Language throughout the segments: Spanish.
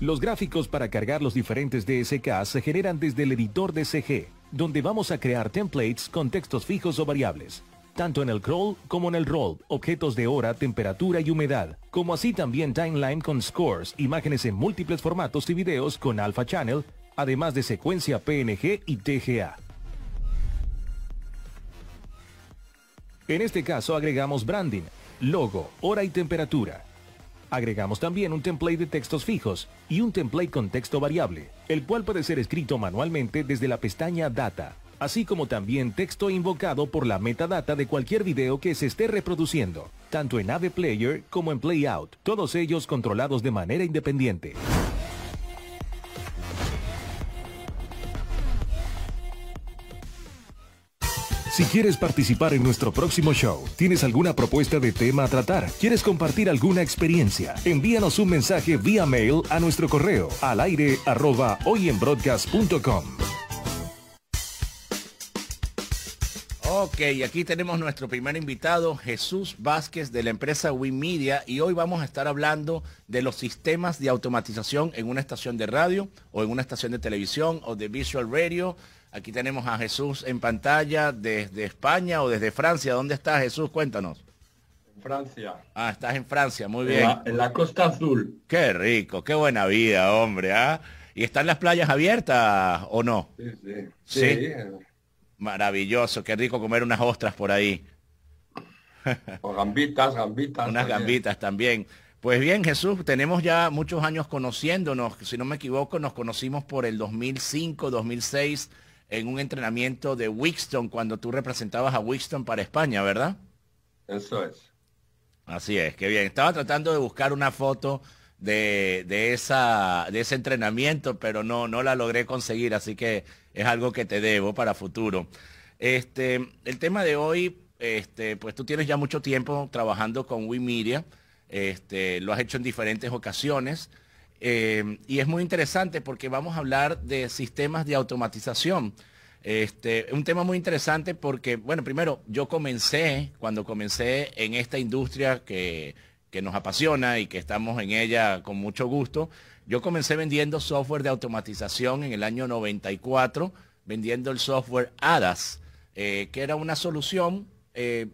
Los gráficos para cargar los diferentes DSK se generan desde el editor de CG, donde vamos a crear templates con textos fijos o variables, tanto en el crawl como en el roll, objetos de hora, temperatura y humedad, como así también timeline con scores, imágenes en múltiples formatos y videos con Alpha Channel, además de secuencia PNG y TGA. En este caso agregamos branding, logo, hora y temperatura. Agregamos también un template de textos fijos y un template con texto variable, el cual puede ser escrito manualmente desde la pestaña Data, así como también texto invocado por la metadata de cualquier video que se esté reproduciendo, tanto en AV Player como en Playout, todos ellos controlados de manera independiente. Si quieres participar en nuestro próximo show, tienes alguna propuesta de tema a tratar, quieres compartir alguna experiencia, envíanos un mensaje vía mail a nuestro correo al aire hoyenbroadcast.com. Ok, aquí tenemos nuestro primer invitado, Jesús Vázquez de la empresa WinMedia y hoy vamos a estar hablando de los sistemas de automatización en una estación de radio o en una estación de televisión o de visual radio Aquí tenemos a Jesús en pantalla desde España o desde Francia. ¿Dónde está Jesús? Cuéntanos. En Francia. Ah, estás en Francia, muy bien. En la, Costa Azul. Qué rico, qué buena vida, hombre. ¿ah? ¿Y están las playas abiertas o no? Sí, sí. ¿Sí? Maravilloso, qué rico comer unas ostras por ahí. O gambitas, gambitas. Unas gambitas también. Pues bien, Jesús, tenemos ya muchos años conociéndonos. Si no me equivoco, nos conocimos por el 2005, 2006 en un entrenamiento de Wixton cuando tú representabas a Wixton para España, ¿verdad? Eso es. Así es, qué bien. Estaba tratando de buscar una foto de, esa, de ese entrenamiento, pero no, no la logré conseguir, así que es algo que te debo para futuro. Este, el tema de hoy, este, pues tú tienes ya mucho tiempo trabajando con WeMedia, este, lo has hecho en diferentes ocasiones. Eh, y es muy interesante porque vamos a hablar de sistemas de automatización. Este, un tema muy interesante porque, bueno, primero, yo comencé, cuando comencé en esta industria que, que nos apasiona y que estamos en ella con mucho gusto, yo comencé vendiendo software de automatización en el año 94, vendiendo el software ADAS, eh, que era una solución eh,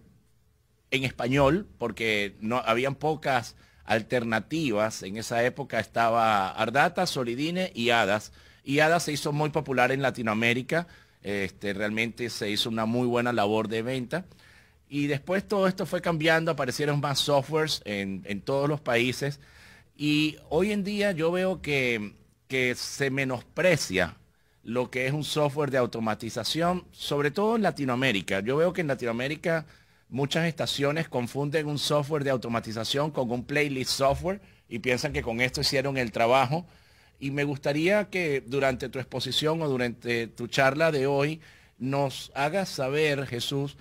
en español, porque no habían pocas alternativas. En esa época estaba Ardata, Solidine y Hadas. Y Hadas se hizo muy popular en Latinoamérica. Este, realmente se hizo una muy buena labor de venta. Y después todo esto fue cambiando, aparecieron más softwares en, todos los países. Y hoy en día yo veo que, que se menosprecia lo que es un software de automatización, sobre todo en Latinoamérica. Yo veo que en Latinoamérica Muchas estaciones confunden un software de automatización con un playlist software y piensan que con esto hicieron el trabajo. Y me gustaría que durante tu exposición o durante tu charla de hoy nos hagas saber, Jesús,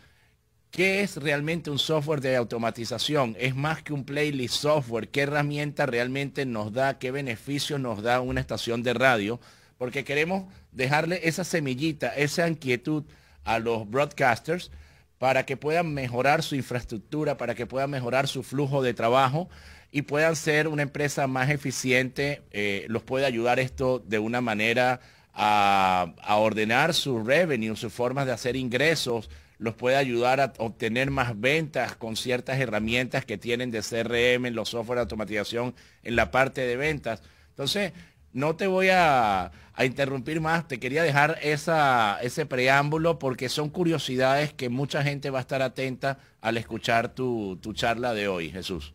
qué es realmente un software de automatización. Es más que un playlist software. ¿Qué herramienta realmente nos da? ¿Qué beneficio nos da una estación de radio? Porque queremos dejarle esa semillita, esa inquietud a los broadcasters para que puedan mejorar su infraestructura, para que puedan mejorar su flujo de trabajo y puedan ser una empresa más eficiente. Eh, los puede ayudar esto de una manera a, ordenar su revenue, sus formas de hacer ingresos, los puede ayudar a obtener más ventas con ciertas herramientas que tienen de CRM, los software de automatización en la parte de ventas. Entonces, no te voy a, interrumpir más, te quería dejar ese preámbulo porque son curiosidades que mucha gente va a estar atenta al escuchar tu, charla de hoy, Jesús.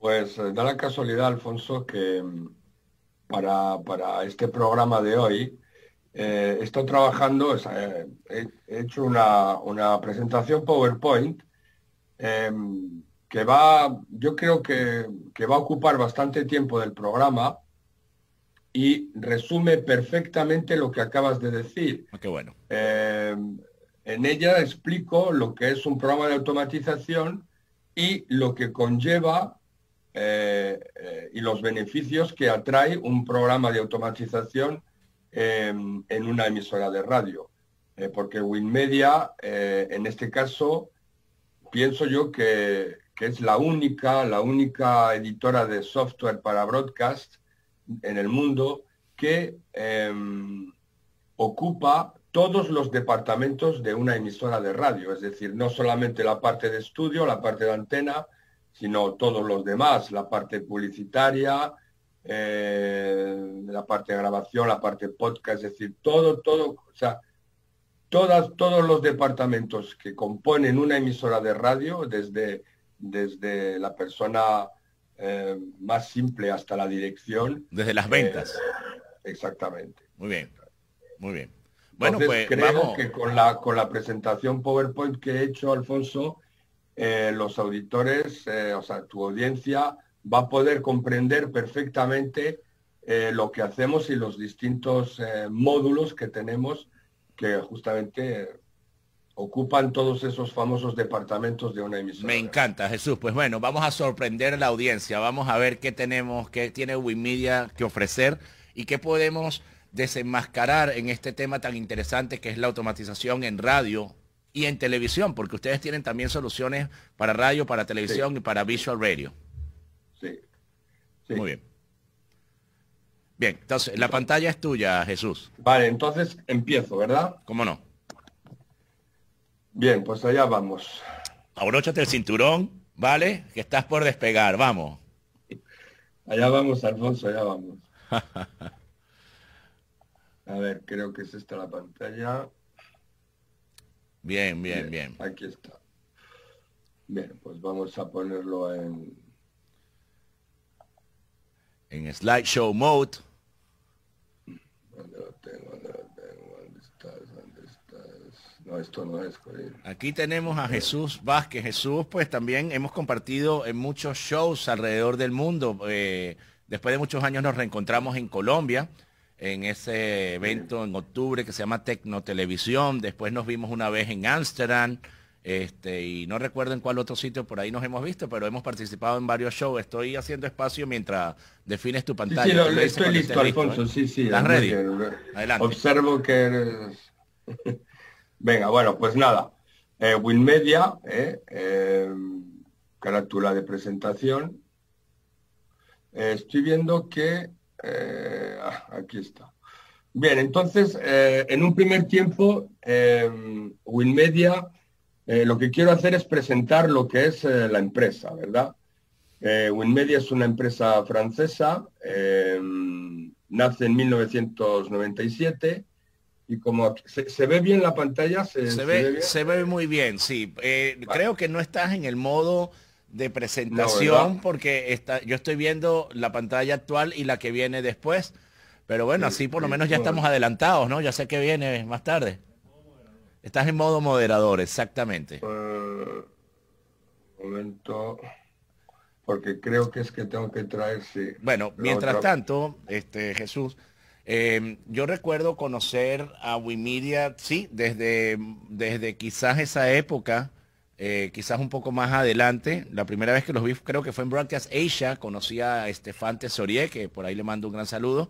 Pues eh, da la casualidad, Alfonso, que mm, para, este programa de hoy eh, estoy trabajando, eh, he hecho una, presentación PowerPoint em, que va, yo creo que, va a ocupar bastante tiempo del programa y resume perfectamente lo que acabas de decir. Ah, qué bueno. Eh, en ella explico lo que es un programa de automatización y lo que conlleva eh, eh, y los beneficios que atrae un programa de automatización en una emisora de radio. porque WinMedia, en este caso, pienso yo que, que es la única, la única editora de software para broadcast en el mundo que em, ocupa todos los departamentos de una emisora de radio, es decir, no solamente la parte de estudio, la parte de antena, sino todos los demás, la parte publicitaria, eh, la parte de grabación, la parte podcast, es decir, todo, todo, o sea, todas, todos los departamentos que componen una emisora de radio, desde, desde la persona eh, más simple hasta la dirección. Desde las ventas. Eh, exactamente. Muy bien, muy bien. Bueno, pues creo que con la, con la presentación PowerPoint que he hecho, Alfonso, eh, los auditores, o sea, tu audiencia va a poder comprender perfectamente lo que hacemos y los distintos módulos que tenemos que justamente ocupan todos esos famosos departamentos de una emisora. Me encanta, Jesús. Pues bueno, vamos a sorprender a la audiencia. Vamos a ver qué tenemos, qué tiene Wikimedia que ofrecer y qué podemos desenmascarar en este tema tan interesante que es la automatización en radio y en televisión, porque ustedes tienen también soluciones para radio, para televisión y para visual radio. Sí. Muy bien. Bien, entonces la pantalla es tuya, Jesús. Vale, entonces empiezo, ¿verdad? ¿Cómo no? Bien, pues allá vamos. Abróchate el cinturón, ¿vale? Que estás por despegar, vamos. Allá vamos, Alfonso, allá vamos. A ver, creo que es esta la pantalla. Bien, bien, bien, bien. Aquí está. Bien, pues vamos a ponerlo en... En slideshow mode. No, esto no es. Aquí tenemos a Jesús Vázquez. Jesús, pues también hemos compartido en muchos shows alrededor del mundo. Eh, después de muchos años nos reencontramos en Colombia, en ese evento en octubre que se llama Tecnotelevisión. Después nos vimos una vez en Ámsterdam. Este, y no recuerdo en cuál otro sitio por ahí nos hemos visto, pero hemos participado en varios shows. Estoy haciendo espacio mientras defines tu pantalla. Sí, estoy listo, Alfonso, ¿eh? sí, sí. ¿Estás ready? Adelante. Observo que... Venga, bueno, pues nada. Eh, Winmedia, eh, eh, carátula de presentación. Estoy viendo que... Ah, aquí está. Bien, entonces, en un primer tiempo, Winmedia lo que quiero hacer es presentar lo que es la empresa, ¿verdad? Winmedia es una empresa francesa, nace en 1997 y como se, ve bien la pantalla, se, se, ve, muy bien, sí. Creo que no estás en el modo de presentación porque está, yo estoy viendo la pantalla actual y la que viene después, pero bueno, así por lo menos ya estamos adelantados, ¿no? Ya sé que viene más tarde. Estás en modo moderador, exactamente. un momento, porque creo que es que tengo que traer, sí. Bueno, mientras tanto, este Jesús, em, yo recuerdo conocer a Wimedia, sí, desde, desde quizás esa época, eh, quizás un poco más adelante. La primera vez que los vi creo que fue en Broadcast Asia, conocí a Estefan Tesorier, que por ahí le mando un gran saludo.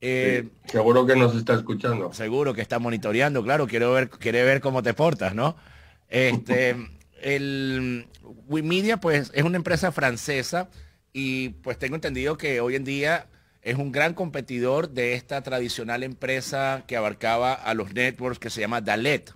Eh, seguro que nos está escuchando. Seguro que está monitoreando, claro, quiero ver, quiere ver cómo te portas, ¿no? Este, el Wimedia, pues, es una empresa francesa y pues tengo entendido que hoy en día es un gran competidor de esta tradicional empresa que abarcaba a los networks que se llama Dalet.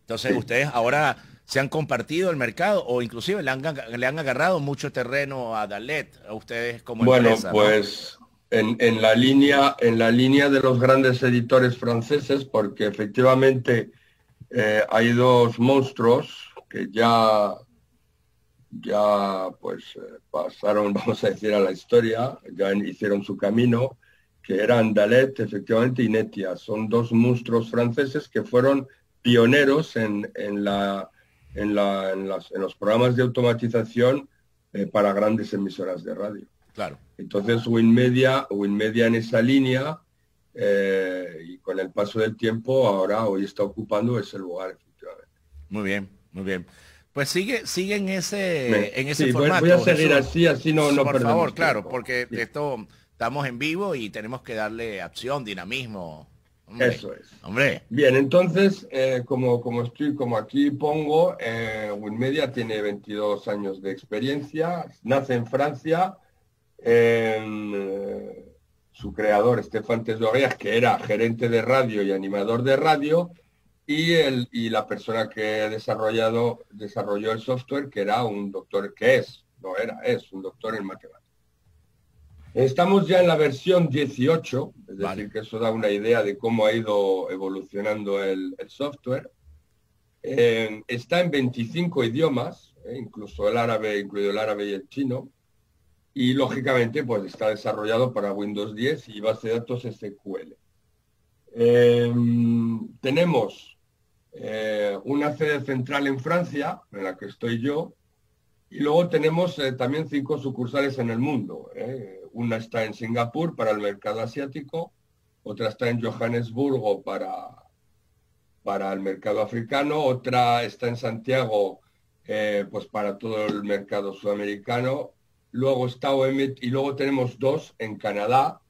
Entonces, ustedes ahora se han compartido el mercado o inclusive le han, le han agarrado mucho terreno a Dalet, a ustedes como empresa. Bueno, pues en, la línea, en la línea de los grandes editores franceses, porque efectivamente eh, hay dos monstruos que ya, ya pues eh, pasaron, vamos a decir, a la historia, ya hicieron su camino, que eran Dalet, efectivamente, y Netia. Son dos monstruos franceses que fueron pioneros en, la, en, la, en, los programas de automatización eh, para grandes emisoras de radio. Claro. Entonces WinMedia, WinMedia en esa línea eh, y con el paso del tiempo ahora hoy está ocupando ese lugar efectivamente. Muy bien, muy bien. Pues sigue, sigue en ese, en ese formato. Voy a seguir así, así no, no Por favor, claro, porque esto estamos en vivo y tenemos que darle acción, dinamismo. Eso es. Hombre. Bien, entonces, eh, como, como estoy, como aquí pongo, eh, Winmedia tiene 22 años de experiencia, nace en Francia, eh, su creador, Estefan Tesorias, que era gerente de radio y animador de radio, y, el, y la persona que ha desarrollado, desarrolló el software, que era un doctor, que es, no era, es un doctor en matemáticas. Estamos ya en la versión 18, es decir, que eso da una idea de cómo ha ido evolucionando el, software. Eh, está en 25 idiomas, eh, incluso el árabe, incluido el árabe y el chino. Y lógicamente, pues está desarrollado para Windows 10 y base de datos SQL. Eh, tenemos una sede central en Francia, en la que estoy yo, y luego tenemos también cinco sucursales en el mundo. Una está en Singapur para el mercado asiático, otra está en Johannesburgo para, para el mercado africano, otra está en Santiago eh, pues para todo el mercado sudamericano. Luego está OEM y luego tenemos dos en Canadá,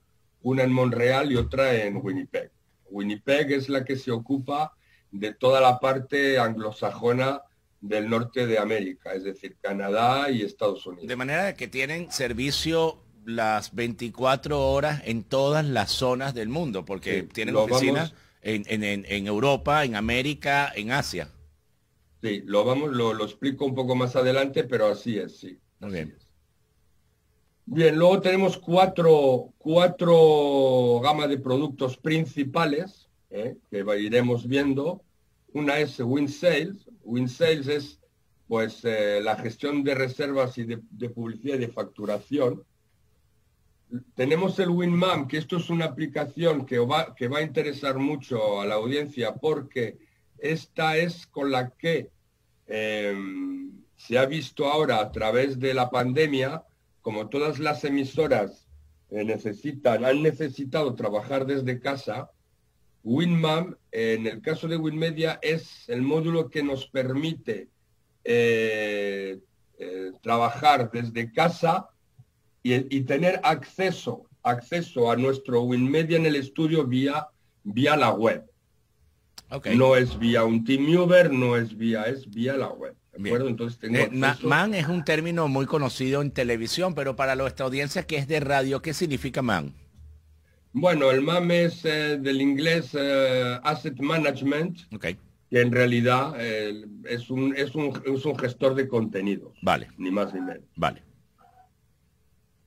una en Montreal y otra en Winnipeg. Winnipeg es la que se ocupa de toda la parte anglosajona del norte de América, es decir, Canadá y Estados Unidos. De manera que tienen servicio las 24 horas en todas las zonas del mundo, porque tienen oficinas en, Europa, en América, en Asia. Sí, lo vamos, lo, explico un poco más adelante, pero así es, sí. Muy bien. Bien, luego tenemos cuatro, cuatro gamas de productos principales ¿eh? que iremos viendo. Una es WinSales. WinSales es pues eh, la gestión de reservas y de, de publicidad y de facturación tenemos el WinMam, que esto es una aplicación que va, que va a interesar mucho a la audiencia porque esta es con la que em, se ha visto ahora a través de la pandemia, como todas las emisoras eh, necesitan, han necesitado trabajar desde casa, WinMam, en el caso de WinMedia, es el módulo que nos permite eh, eh, trabajar desde casa y, tener acceso, acceso a nuestro WinMedia en el estudio vía, vía la web. No es vía un TeamViewer, no es vía, es vía la web. Entonces tengo eh, man es un término muy conocido en televisión, pero para nuestra audiencia que es de radio, ¿qué significa man? Bueno, el MAM es eh, del inglés eh, Asset Management, okay. que en realidad es, un, es, un, es un gestor de contenidos. Vale. Ni más ni menos. Vale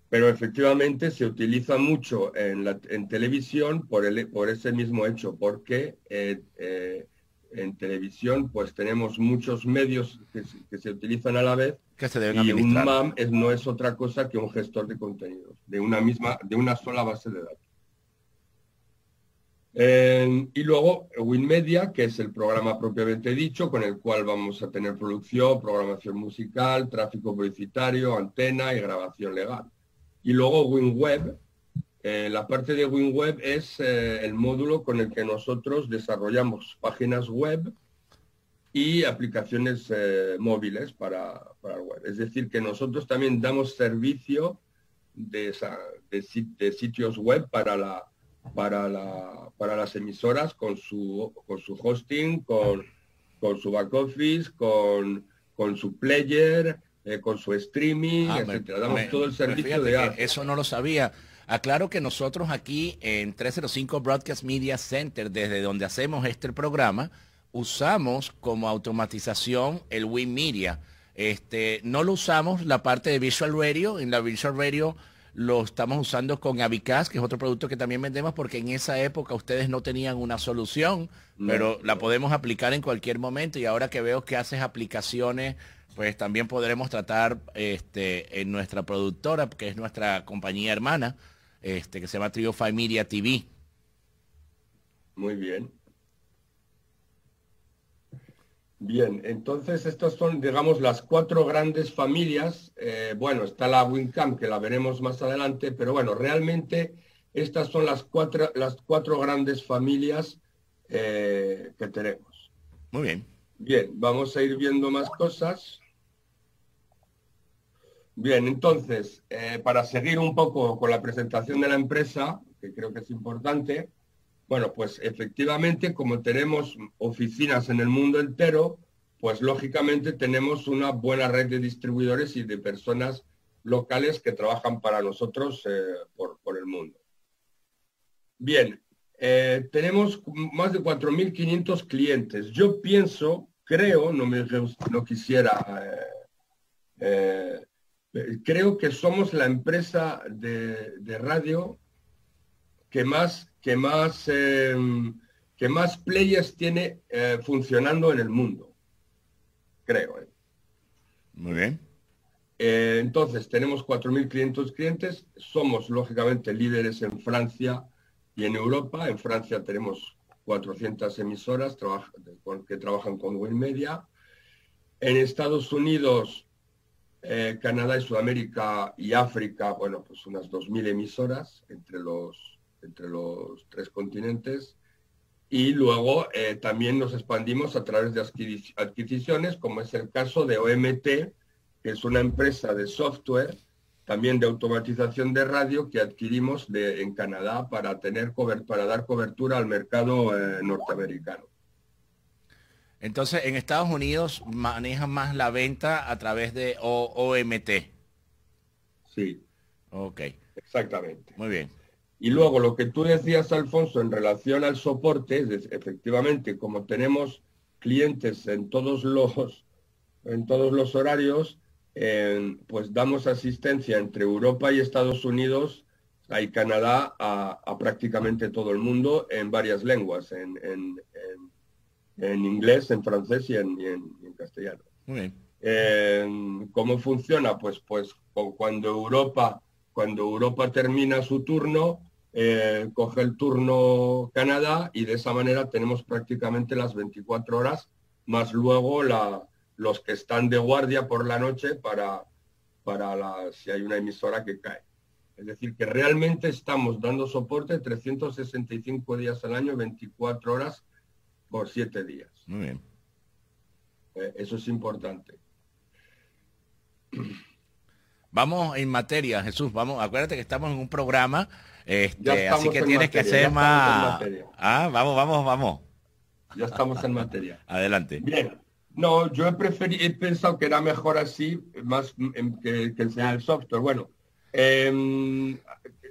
pero efectivamente se utiliza mucho en, la, en televisión por, el, por ese mismo hecho, porque eh, eh, en televisión pues tenemos muchos medios que, se utilizan a la vez que se deben y un MAM es, no es otra cosa que un gestor de contenidos de una misma, de una sola base de datos. Y luego WinMedia, que es el programa propiamente dicho, con el cual vamos a tener producción, programación musical, tráfico publicitario, antena y grabación legal. Y luego WinWeb. Eh, la parte de WinWeb es eh, el módulo con el que nosotros desarrollamos páginas web y aplicaciones eh, móviles para, para, web. Es decir, que nosotros también damos servicio de, de, sitios web para, la, para, la, para las emisoras con su, con su hosting, con, con su back office, con, con su player, eh, con su streaming, ah, Damos todo el servicio de Eso no lo sabía. Aclaro que nosotros aquí en 305 Broadcast Media Center, desde donde hacemos este programa, usamos como automatización el WinMedia. Este, no lo usamos la parte de Visual Radio. En la Visual Radio lo estamos usando con Avicast, que es otro producto que también vendemos, porque en esa época ustedes no tenían una solución, pero la podemos aplicar en cualquier momento. Y ahora que veo que haces aplicaciones pues también podremos tratar este, en nuestra productora, que es nuestra compañía hermana, este, que se llama Trio Media TV. Muy bien. Bien, entonces estas son, digamos, las cuatro grandes familias. Eh, bueno, está la WinCam, que la veremos más adelante, pero bueno, realmente estas son las cuatro, las cuatro grandes familias eh, que tenemos. Muy bien. Bien, vamos a ir viendo más cosas. Bien, entonces, eh, para seguir un poco con la presentación de la empresa, que creo que es importante, Bueno, pues efectivamente, como tenemos oficinas en el mundo entero, pues lógicamente tenemos una buena red de distribuidores y de personas locales que trabajan para nosotros eh, por, el mundo. Bien, eh, tenemos más de 4.500 clientes. Yo pienso, creo, no, me, no quisiera, eh, creo que somos la empresa de, radio que más, que más, em, que más players tiene funcionando en el mundo. Creo. Muy bien. Eh, entonces, tenemos 4.500 clientes, somos lógicamente líderes en Francia y en Europa. En Francia tenemos 400 emisoras que trabajan con Media. En Estados Unidos, eh, Canadá y Sudamérica y África, bueno, pues unas 2.000 emisoras entre los, entre los tres continentes. Y luego eh, también nos expandimos a través de adquisiciones, como es el caso de OMT, que es una empresa de software, también de automatización de radio que adquirimos de, en Canadá para, tener para dar cobertura al mercado eh, norteamericano. Entonces, en Estados Unidos manejan más la venta a través de OMT. Sí. Ok. Exactamente. Muy bien. Y luego lo que tú decías, Alfonso, en relación al soporte, es, efectivamente, como tenemos clientes en todos los, en todos los horarios, pues damos asistencia entre Europa y Estados Unidos y Canadá a, prácticamente todo el mundo en varias lenguas, en, en, inglés, en francés y en, castellano. ¿Cómo funciona? Pues, pues cuando Europa, cuando Europa termina su turno, eh, coge el turno Canadá y de esa manera tenemos prácticamente las 24 horas, más luego la, los que están de guardia por la noche para, para la, si hay una emisora que cae. Es decir, que realmente estamos dando soporte 365 días al año, 24 horas por 7 días. Muy bien. Eh, eso es importante. Vamos en materia, Jesús. Vamos, acuérdate que estamos en un programa, este, así que tienes que ser más. Ah, vamos, vamos, vamos. Ya estamos en materia. Adelante. Bien. No, yo he, preferido, he pensado que era mejor así, más que, que enseñar el software. Bueno, em,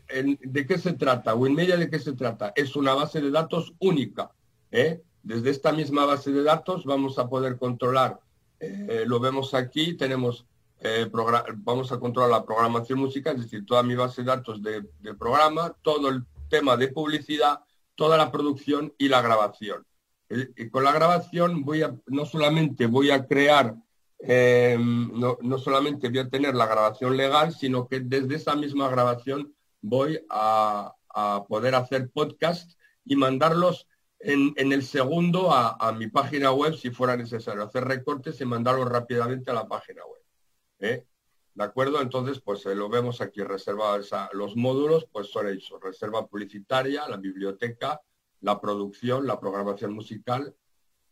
¿de qué se trata? WinMedia, ¿de qué se trata? Es una base de datos única. ¿eh? Desde esta misma base de datos vamos a poder controlar, eh, lo vemos aquí, tenemos, eh, vamos a controlar la programación musical, es decir, toda mi base de datos de programa, todo el tema de publicidad, toda la producción y la grabación. Eh, con la grabación voy no solamente voy a crear, eh, no, solamente voy a tener la grabación legal, sino que desde esa misma grabación voy a, poder hacer podcast y mandarlos en, el segundo a, mi página web si fuera necesario, hacer recortes y mandarlos rápidamente a la página web. ¿Eh? ¿De acuerdo? Entonces, pues lo vemos aquí reservado. los módulos, pues son eso, reserva publicitaria, la biblioteca, la producción, la programación musical,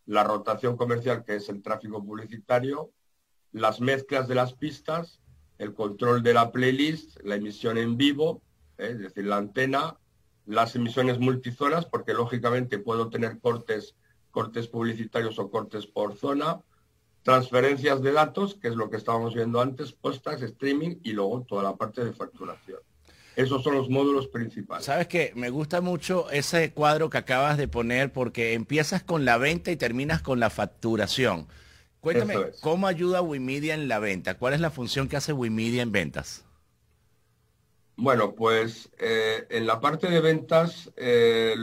la rotación comercial, que es el tráfico publicitario, las mezclas de las pistas, el control de la playlist, la emisión en vivo, ¿eh? es decir, la antena, las emisiones multizonas, porque lógicamente puedo tener cortes, cortes publicitarios o cortes por zona, transferencias de datos, que es lo que estábamos viendo antes, postas, streaming y luego toda la parte de facturación. Esos son los módulos principales. Sabes que me gusta mucho ese cuadro que acabas de poner porque empiezas con la venta y terminas con la facturación. Cuéntame, ¿cómo ayuda Wimedia en la venta? ¿Cuál es la función que hace Wimedia en ventas? Bueno, pues eh, en la parte de ventas, eh,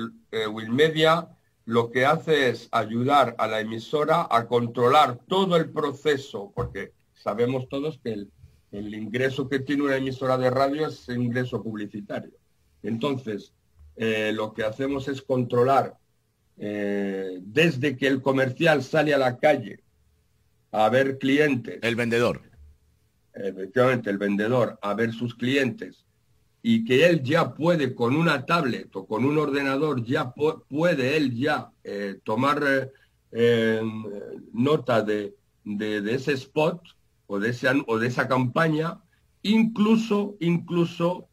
Wimedia lo que hace es ayudar a la emisora a controlar todo el proceso, porque sabemos todos que el, el ingreso que tiene una emisora de radio es ingreso publicitario. Entonces, eh, lo que hacemos es controlar eh, desde que el comercial sale a la calle a ver clientes. El vendedor. Efectivamente, el vendedor a ver sus clientes y que él ya puede con una tablet o con un ordenador, ya puede él ya eh, tomar nota de, de, ese spot o de, esa, o de esa campaña, incluso, incluso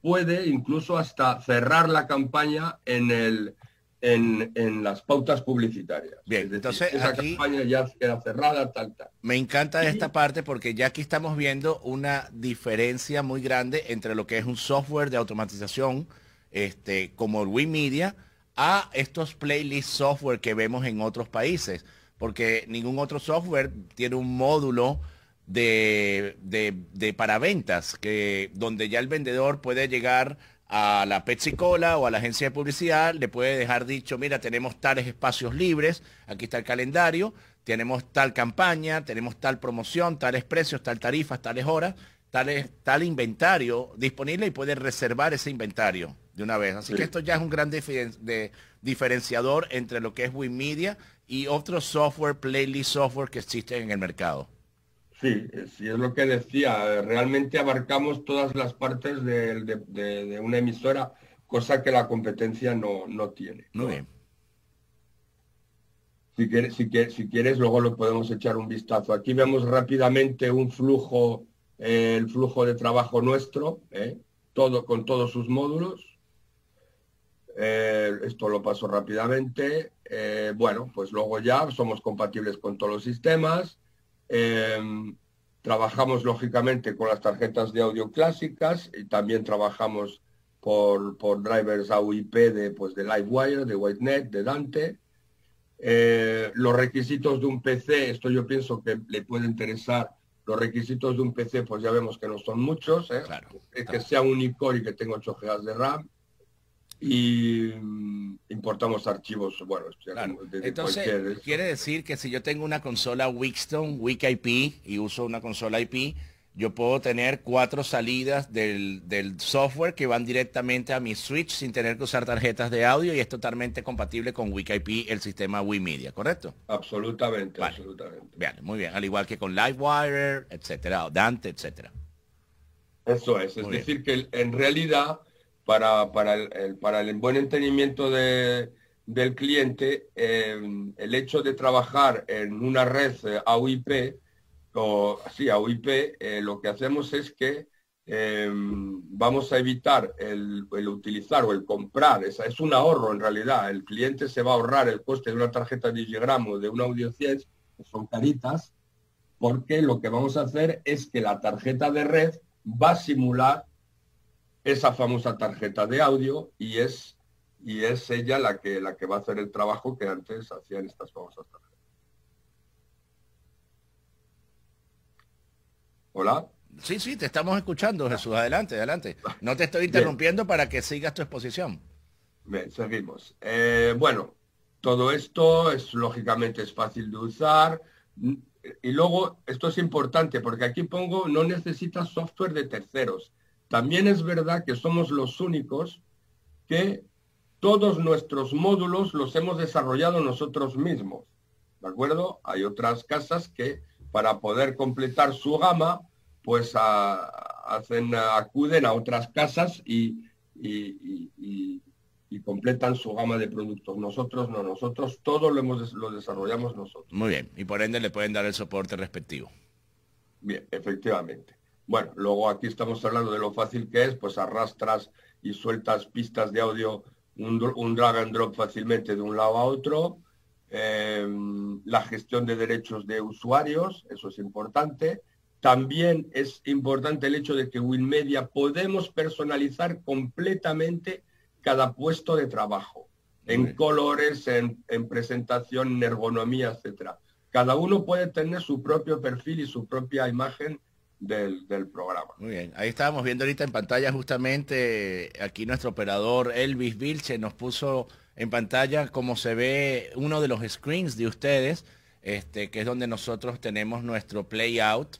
puede incluso hasta cerrar la campaña en el en, las pautas publicitarias. Bien, entonces esa campaña ya queda cerrada, tal, tal. Me encanta esta parte porque ya aquí estamos viendo una diferencia muy grande entre lo que es un software de automatización este, como el WeMedia a estos playlist software que vemos en otros países, porque ningún otro software tiene un módulo de, de, de para ventas, que, donde ya el vendedor puede llegar a la Pepsi Cola o a la agencia de publicidad, le puede dejar dicho, mira, tenemos tales espacios libres, aquí está el calendario, tenemos tal campaña, tenemos tal promoción, tales precios, tal tarifas, tales horas, tal, tal inventario disponible y puede reservar ese inventario de una vez. Así que esto ya es un gran de, diferenciador entre lo que es Wikimedia y otros software, playlist software que existen en el mercado. Sí, sí, es lo que decía. Realmente abarcamos todas las partes de, una emisora, cosa que la competencia no, tiene. Muy bien. Si quieres, si, quieres, si quieres, luego lo podemos echar un vistazo. Aquí vemos rápidamente un flujo, eh, el flujo de trabajo nuestro, eh, todo con todos sus módulos. Eh, esto lo paso rápidamente. bueno, pues luego ya somos compatibles con todos los sistemas Em, trabajamos lógicamente con las tarjetas de audio clásicas y también trabajamos por, por drivers AUIP de, pues, de Livewire, de WhiteNet, de Dante. Eh, los requisitos de un PC, esto yo pienso que le puede interesar. Los requisitos de un PC, pues ya vemos que no son muchos. ¿eh? Que sea un iCore y que tenga 8 GB de RAM y mm, importamos archivos, bueno, entonces quiere decir que si yo tengo una consola Wixton, Wick IP y uso una consola IP, yo puedo tener cuatro salidas del, software que van directamente a mi switch sin tener que usar tarjetas de audio y es totalmente compatible con Wick IP, el sistema WiMedia, ¿correcto? Absolutamente, absolutamente. Bien, muy bien, al igual que con Livewire, etcétera, Dante, etcétera. Eso es, es decir, que en realidad para, para, el, para el buen entendimiento del cliente, em, el hecho de trabajar en una red AUIP, o sí, AUIP, eh, lo que hacemos es que em, vamos a evitar el, utilizar o el comprar, es, es un ahorro en realidad, el cliente se va a ahorrar el coste de una tarjeta Digigram o de un audio 100, que son caritas, porque lo que vamos a hacer es que la tarjeta de red va a simular esa famosa tarjeta de audio y es, y es ella la que, la que va a hacer el trabajo que antes hacían estas famosas tarjetas. Hola. Sí, sí, te estamos escuchando, Jesús. Adelante, adelante. No te estoy interrumpiendo para que sigas tu exposición. Bien, seguimos. Eh, bueno, todo esto es lógicamente es fácil de usar. Y luego, esto es importante porque aquí pongo, no necesitas software de terceros. También es verdad que somos los únicos que todos nuestros módulos los hemos desarrollado nosotros mismos. ¿De acuerdo? Hay otras casas que para poder completar su gama, pues hacen, acuden a otras casas y, completan su gama de productos. Nosotros no, nosotros todo lo, hemos, lo desarrollamos nosotros. Muy bien, y por ende le pueden dar el soporte respectivo. Bien, efectivamente. Bueno, luego aquí estamos hablando de lo fácil que es, pues arrastras y sueltas pistas de audio, un, drag and drop fácilmente de un lado a otro. Em, la gestión de derechos de usuarios, eso es importante. También es importante el hecho de que WinMedia podemos personalizar completamente cada puesto de trabajo, en colores, en, en presentación, en ergonomía, etcétera. Cada uno puede tener su propio perfil y su propia imagen del, programa. Muy bien, ahí estábamos viendo ahorita en pantalla justamente, aquí nuestro operador Elvis Vilche nos puso en pantalla como se ve uno de los screens de ustedes, este, que es donde nosotros tenemos nuestro playout.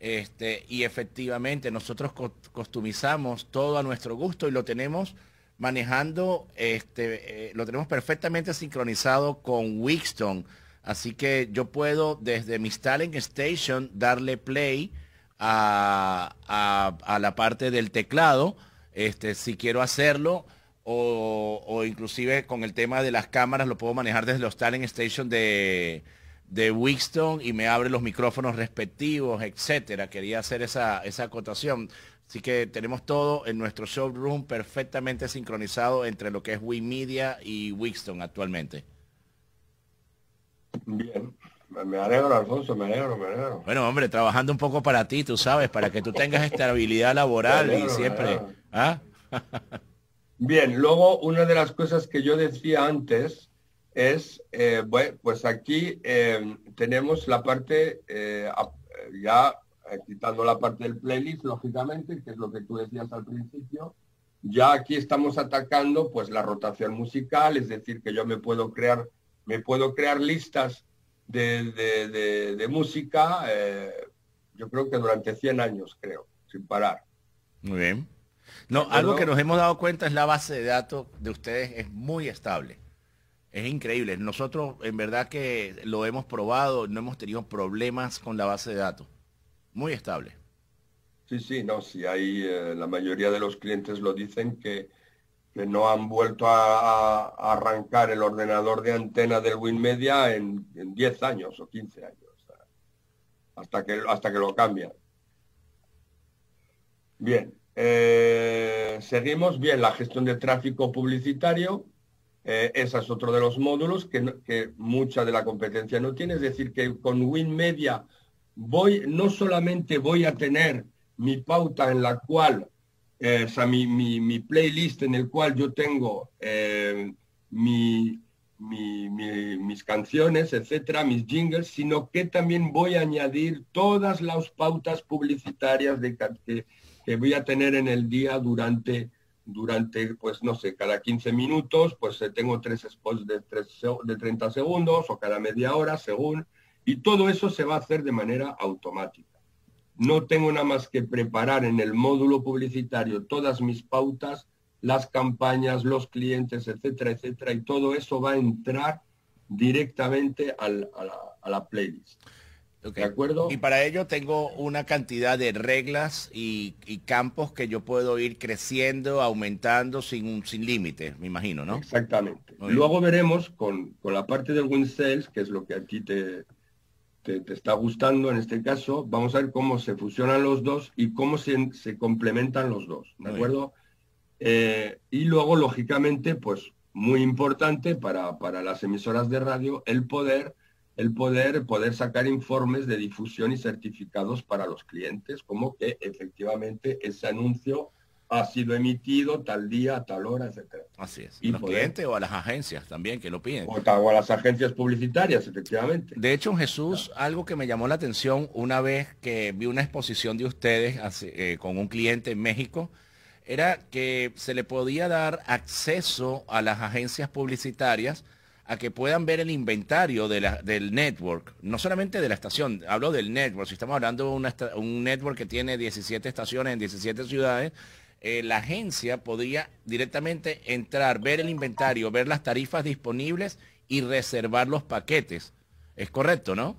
Este, y efectivamente nosotros customizamos todo a nuestro gusto y lo tenemos manejando, este, eh, lo tenemos perfectamente sincronizado con Wixton. Así que yo puedo desde mi Stalin Station darle play a, la parte del teclado, este, si quiero hacerlo, o, inclusive con el tema de las cámaras lo puedo manejar desde los Talent Station de, de Wixton y me abre los micrófonos respectivos, etcétera. Quería hacer esa, esa acotación. Así que tenemos todo en nuestro showroom perfectamente sincronizado entre lo que es Media y Wixton actualmente. Bien. Me alegro, Alfonso, me alegro, me alegro. Bueno, hombre, trabajando un poco para ti, tú sabes, para que tú tengas estabilidad laboral y siempre... ¿ah? Bien, luego una de las cosas que yo decía antes es, eh, bueno, pues aquí eh, tenemos la parte, eh, ya quitando la parte del playlist, lógicamente, que es lo que tú decías al principio, ya aquí estamos atacando pues la rotación musical, es decir, que yo me puedo crear, me puedo crear listas de, música, yo creo que durante 100 años, creo, sin parar. Muy bien. No, algo que nos hemos dado cuenta es la base de datos de ustedes es muy estable. Es increíble. Nosotros en verdad que lo hemos probado, no hemos tenido problemas con la base de datos. Muy estable. Sí, sí, no, sí, hay eh, la mayoría de los clientes lo dicen que, que no han vuelto a, arrancar el ordenador de antena del WinMedia en, en 10 años o 15 años, hasta que, hasta que lo cambian. Bien, eh, seguimos bien la gestión de tráfico publicitario. Eh, ese es otro de los módulos que, mucha de la competencia no tiene. Es decir, que con WinMedia voy, no solamente voy a tener mi pauta en la cual, eh, o sea, mi, playlist en el cual yo tengo mis canciones, etcétera, mis jingles, sino que también voy a añadir todas las pautas publicitarias de, que, que voy a tener en el día durante, durante pues no sé, cada 15 minutos, pues eh, tengo tres spots de, de 30 segundos o cada media hora, según, y todo eso se va a hacer de manera automática. No tengo nada más que preparar en el módulo publicitario todas mis pautas, las campañas, los clientes, etcétera, etcétera, y todo eso va a entrar directamente a, la, a la playlist. ¿De acuerdo? Y para ello tengo una cantidad de reglas y, campos que yo puedo ir creciendo, aumentando sin, sin límite, me imagino, ¿no? Exactamente. Luego veremos con, la parte del Win Sales, que es lo que a ti te, te, está gustando en este caso, vamos a ver cómo se fusionan los dos y cómo se, se complementan los dos, ¿de acuerdo? Eh, y luego, lógicamente, pues muy importante para, para las emisoras de radio, el poder el poder, poder sacar informes de difusión y certificados para los clientes, como que efectivamente ese anuncio ha sido emitido tal día, tal hora, etcétera. Así es. Y los clientes o a las agencias también que lo piden. O, a las agencias publicitarias, efectivamente. De hecho, Jesús, algo que me llamó la atención una vez que vi una exposición de ustedes eh, con un cliente en México, era que se le podía dar acceso a las agencias publicitarias a que puedan ver el inventario del network, no solamente de la estación, hablo del network, si estamos hablando de un network que tiene 17 estaciones en 17 ciudades, eh, la agencia podría directamente entrar, ver el inventario, ver las tarifas disponibles y reservar los paquetes. ¿Es correcto, no?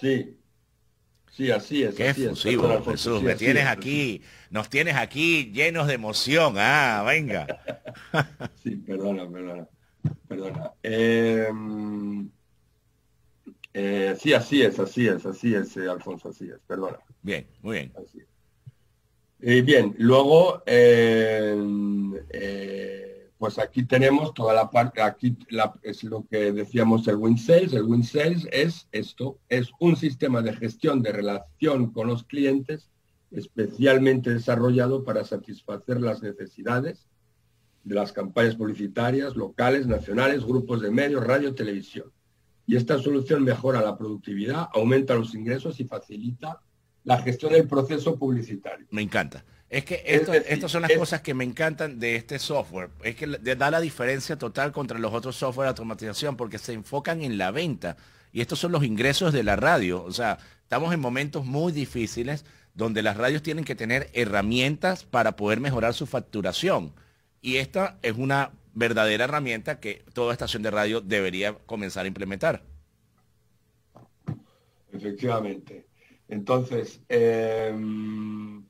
Sí, Sí, así es. Qué efusivo, Jesús. me tienes aquí, nos tienes aquí llenos de emoción. Ah, venga. sí, perdona, perdona. Perdona. Em, eh, sí, así es, así es, así es, eh, Alfonso, así es, perdona. Bien, muy bien. Eh, bien, luego em, eh, pues aquí tenemos toda la parte, aquí es lo que decíamos el WinSales. El WinSales es esto, es un sistema de gestión de relación con los clientes especialmente desarrollado para satisfacer las necesidades de las campañas publicitarias locales, nacionales, grupos de medios, radio, televisión. Y esta solución mejora la productividad, aumenta los ingresos y facilita la gestión del proceso publicitario. Me encanta. Es que estas son las cosas que me encantan de este software. Es que da la diferencia total contra los otros software de automatización porque se enfocan en la venta. Y estos son los ingresos de la radio. O sea, estamos en momentos muy difíciles donde las radios tienen que tener herramientas para poder mejorar su facturación. Y esta es una verdadera herramienta que toda estación de radio debería comenzar a implementar. Efectivamente. Entonces, em,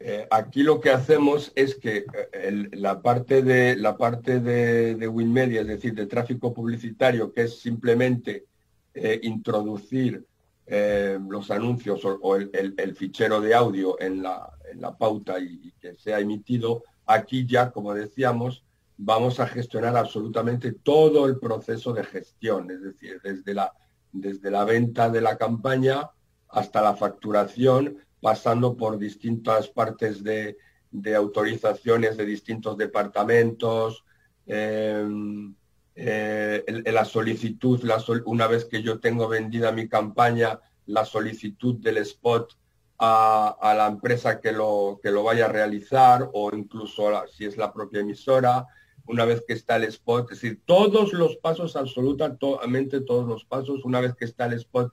eh, aquí lo que hacemos es que eh, la parte de la parte de, WinMedia, es decir, de tráfico publicitario, que es simplemente eh, introducir eh, los anuncios o, el, fichero de audio en la, pauta y, que sea emitido, aquí ya, como decíamos, vamos a gestionar absolutamente todo el proceso de gestión, es decir, desde la, desde la venta de la campaña hasta la facturación, pasando por distintas partes de, autorizaciones de distintos departamentos, em, eh, la solicitud, una vez que yo tengo vendida mi campaña, la solicitud del spot a, la empresa que lo, que lo vaya a realizar o incluso si es la propia emisora, una vez que está el spot, es decir, todos los pasos, absolutamente todos los pasos, una vez que está el spot,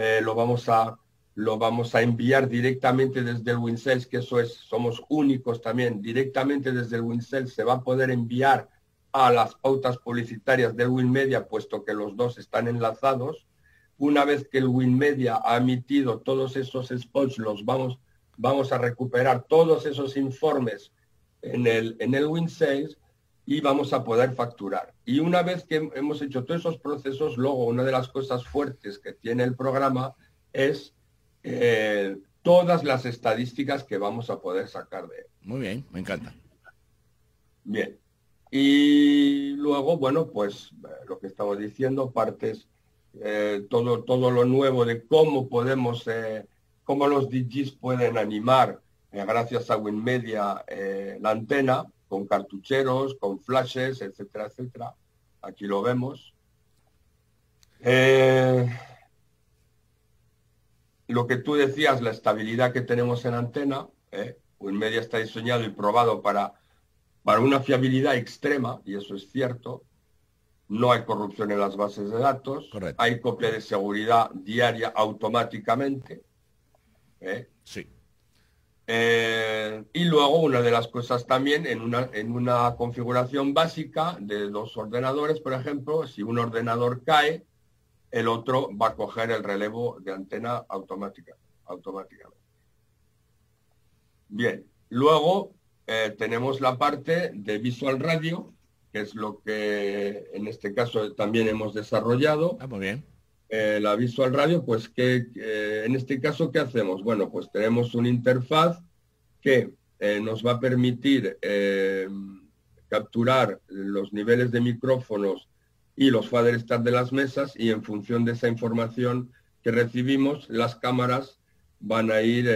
eh, lo, vamos a, lo vamos a enviar directamente desde el WinSales, que eso es, somos únicos también, directamente desde el WinSales se va a poder enviar a las pautas publicitarias del WinMedia, puesto que los dos están enlazados. Una vez que el WinMedia ha emitido todos esos spots, los vamos, vamos a recuperar todos esos informes en el, en el WinSales y vamos a poder facturar. Y una vez que hemos hecho todos esos procesos, luego una de las cosas fuertes que tiene el programa es eh, todas las estadísticas que vamos a poder sacar de él. Muy bien, me encanta. Bien. Y luego, bueno, pues eh, lo que estamos diciendo, partes, eh, todo, todo lo nuevo de cómo podemos, eh, cómo los DJs pueden animar, gracias a WinMedia, la antena, con cartucheros, con flashes, etcétera, etcétera. Aquí lo vemos. lo que tú decías, la estabilidad que tenemos en antena, WinMedia está diseñado y probado para para una fiabilidad extrema, y eso es cierto, no hay corrupción en las bases de datos, hay copia de seguridad diaria automáticamente. ¿eh? Sí. Eh, y luego una de las cosas también en una, en una configuración básica de dos ordenadores, por ejemplo, si un ordenador cae, el otro va a coger el relevo de antena automática, automáticamente. Bien, luego eh, tenemos la parte de Visual Radio, que es lo que en este caso también hemos desarrollado. Ah, muy bien. Eh, la Visual Radio, pues que en este caso, ¿qué hacemos? Bueno, pues tenemos una interfaz que eh, nos va a permitir capturar los niveles de micrófonos y los fader start de las mesas y en función de esa información que recibimos, las cámaras van a ir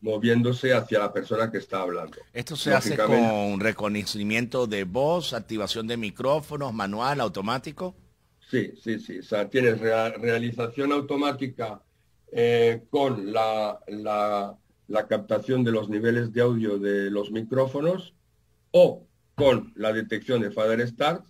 moviéndose hacia la persona que está hablando. Esto se hace con reconocimiento de voz, activación de micrófonos, manual, automático. Sí, sí, sí. O sea, tienes realización automática eh, con la, la, captación de los niveles de audio de los micrófonos o con la detección de Father Start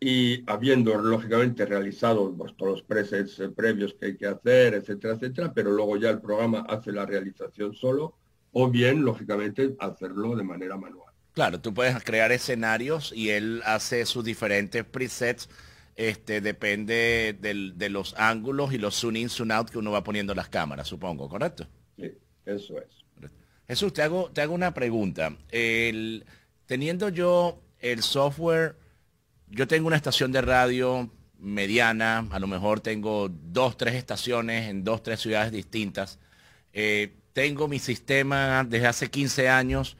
y habiendo lógicamente realizado pues, todos los presets eh, previos que hay que hacer, etcétera, etcétera, pero luego ya el programa hace la realización solo o bien, lógicamente, hacerlo de manera manual. Claro, tú puedes crear escenarios y él hace sus diferentes presets, este, depende de los ángulos y los zoom in, zoom out que uno va poniendo las cámaras, supongo, ¿correcto? Sí, eso es. Jesús, te hago, te hago una pregunta. El, teniendo yo el software yo tengo una estación de radio mediana, a lo mejor tengo dos, tres estaciones en dos, tres ciudades distintas. Eh, tengo mi sistema desde hace 15 años,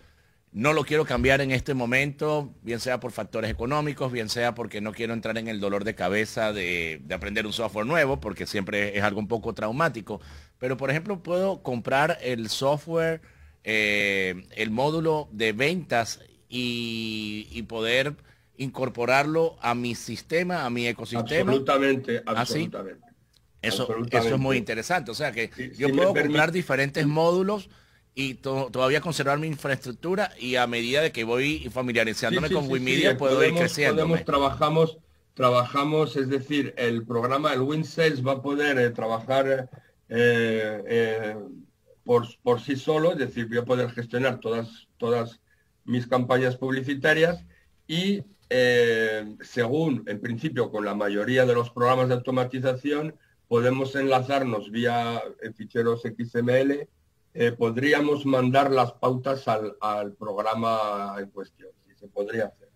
no lo quiero cambiar en este momento, bien sea por factores económicos, bien sea porque no quiero entrar en el dolor de cabeza de, aprender un software nuevo, porque siempre es algo un poco traumático. Pero, por ejemplo, puedo comprar el software, eh, el módulo de ventas y poder incorporarlo a mi sistema, a mi ecosistema. Absolutamente, ¿Ah, absolutamente. Eso, eso es muy interesante. O sea que yo puedo comprar diferentes módulos y todavía conservar mi infraestructura y a medida de que voy familiarizándome con Wimedia puedo ir creciendo. trabajamos, trabajamos, es decir, el programa, el WinSales va a poder eh, trabajar eh, eh, por, por sí solo, es decir, voy a poder gestionar todas, todas mis campañas publicitarias y eh, según, en principio, con la mayoría de los programas de automatización, podemos enlazarnos vía ficheros XML, eh, podríamos mandar las pautas al, programa en cuestión, si se podría hacer.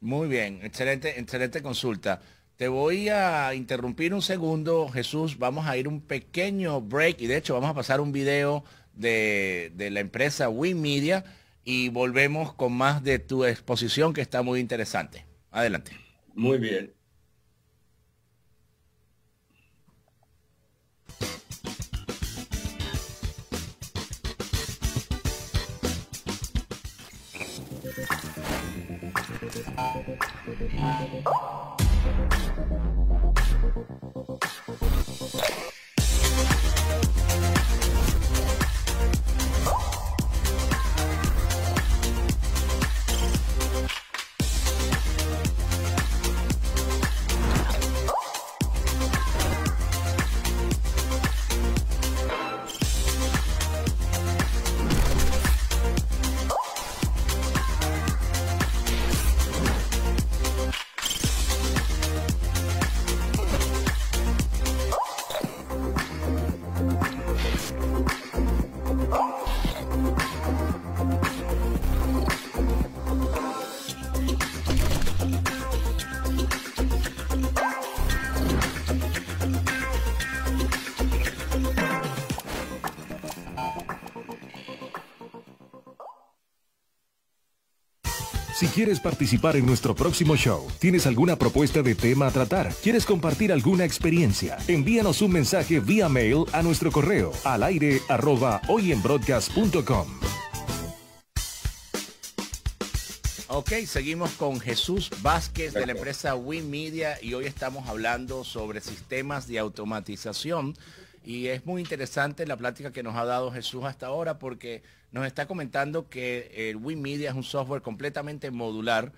Muy bien, excelente, excelente consulta. Te voy a interrumpir un segundo, Jesús. Vamos a ir un pequeño break y de hecho vamos a pasar un video de, de la empresa WinMedia y volvemos con más de tu exposición que está muy interesante. Adelante. Muy bien. Si quieres participar en nuestro próximo show, tienes alguna propuesta de tema a tratar, quieres compartir alguna experiencia, envíanos un mensaje vía mail a nuestro correo al aire arroba hoyenbroadcast.com. Ok, seguimos con Jesús Vázquez de la empresa WinMedia y hoy estamos hablando sobre sistemas de automatización y es muy interesante la plática que nos ha dado Jesús hasta ahora porque nos está comentando que el WinMedia es un software completamente modular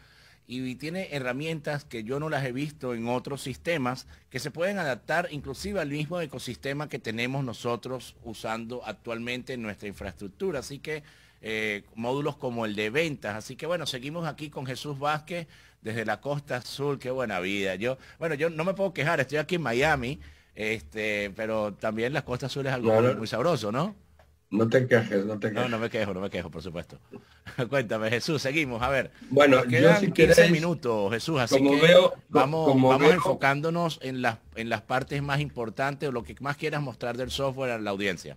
y tiene herramientas que yo no las he visto en otros sistemas que se pueden adaptar inclusive al mismo ecosistema que tenemos nosotros usando actualmente en nuestra infraestructura. Así que eh, módulos como el de ventas. Así que bueno, seguimos aquí con Jesús Vázquez desde la costa sur. Qué buena vida. Yo, bueno, yo no me puedo quejar, estoy aquí en Miami, este, pero también la costa sur es algo muy sabroso, ¿no? No te quejes, no te quejes. No, no me quejo, no me quejo, por supuesto. Cuéntame, Jesús, seguimos, a ver. Bueno, quedan yo si 15 minutos, Jesús, así que veo, vamos, vamos enfocándonos en las, en las partes más importantes o lo que más quieras mostrar del software a la audiencia.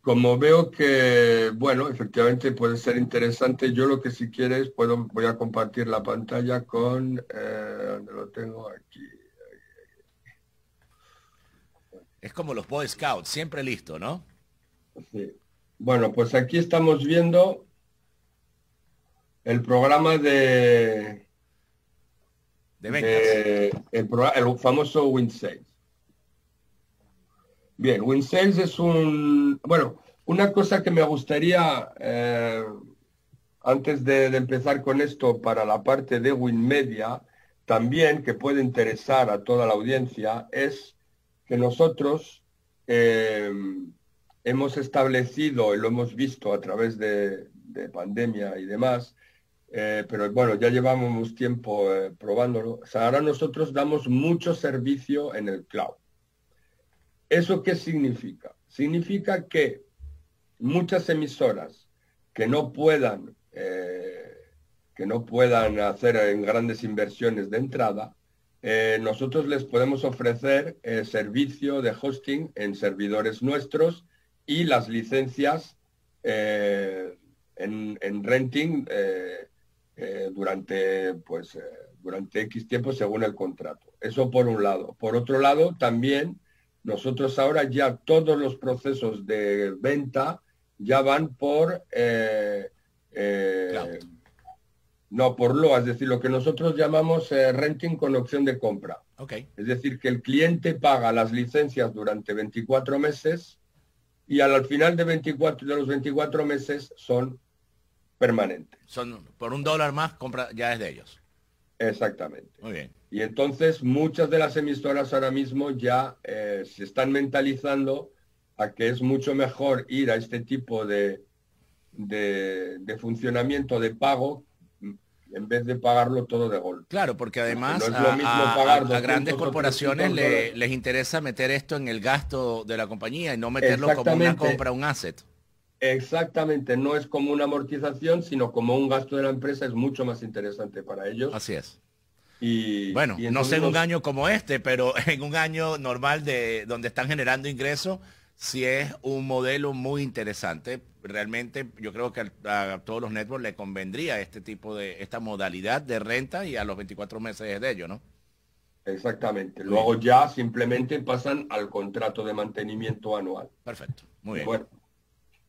Como veo que, bueno, efectivamente puede ser interesante, yo lo que si quieres puedo, voy a compartir la pantalla con, eh, lo tengo aquí. Es como los Boy Scouts, siempre listo, ¿no? Bueno, pues aquí estamos viendo el programa de... De el, famoso Win6. Bien, Win6 es un... Bueno, una cosa que me gustaría, eh, antes de, empezar con esto, para la parte de WinMedia, también que puede interesar a toda la audiencia, es que nosotros eh, hemos establecido y lo hemos visto a través de, pandemia y demás, eh, pero bueno, ya llevamos tiempo eh, probándolo. ahora nosotros damos mucho servicio en el cloud. ¿Eso qué significa? Significa que muchas emisoras que no puedan, que no puedan hacer en grandes inversiones de entrada, nosotros les podemos ofrecer servicio de hosting en servidores nuestros y las licencias eh, en, renting eh, eh, durante, pues, durante X tiempo según el contrato. Eso por un lado. Por otro lado, también nosotros ahora ya todos los procesos de venta ya van por... No, por lo, es decir, lo que nosotros llamamos renting con opción de compra. Okay. Es decir, que el cliente paga las licencias durante 24 meses y al, final de, 24, de los 24 meses son permanentes. Son por un dólar más, compra ya es de ellos. Exactamente. Muy bien. Y entonces muchas de las emisoras ahora mismo ya eh, se están mentalizando a que es mucho mejor ir a este tipo de, de, de funcionamiento de pago en vez de pagarlo todo de golpe. Claro, porque además a, grandes corporaciones les interesa meter esto en el gasto de la compañía y no meterlo como una compra, un asset. Exactamente, no es como una amortización, sino como un gasto de la empresa, es mucho más interesante para ellos. Así es. Y, bueno, no sé en un año como este, pero en un año normal de donde están generando ingresos, sí es un modelo muy interesante. Realmente yo creo que a, todos los networks le convendría este tipo de, esta modalidad de renta y a los 24 meses de ello, ¿no? Exactamente. Luego ya simplemente pasan al contrato de mantenimiento anual. Perfecto. Muy bien.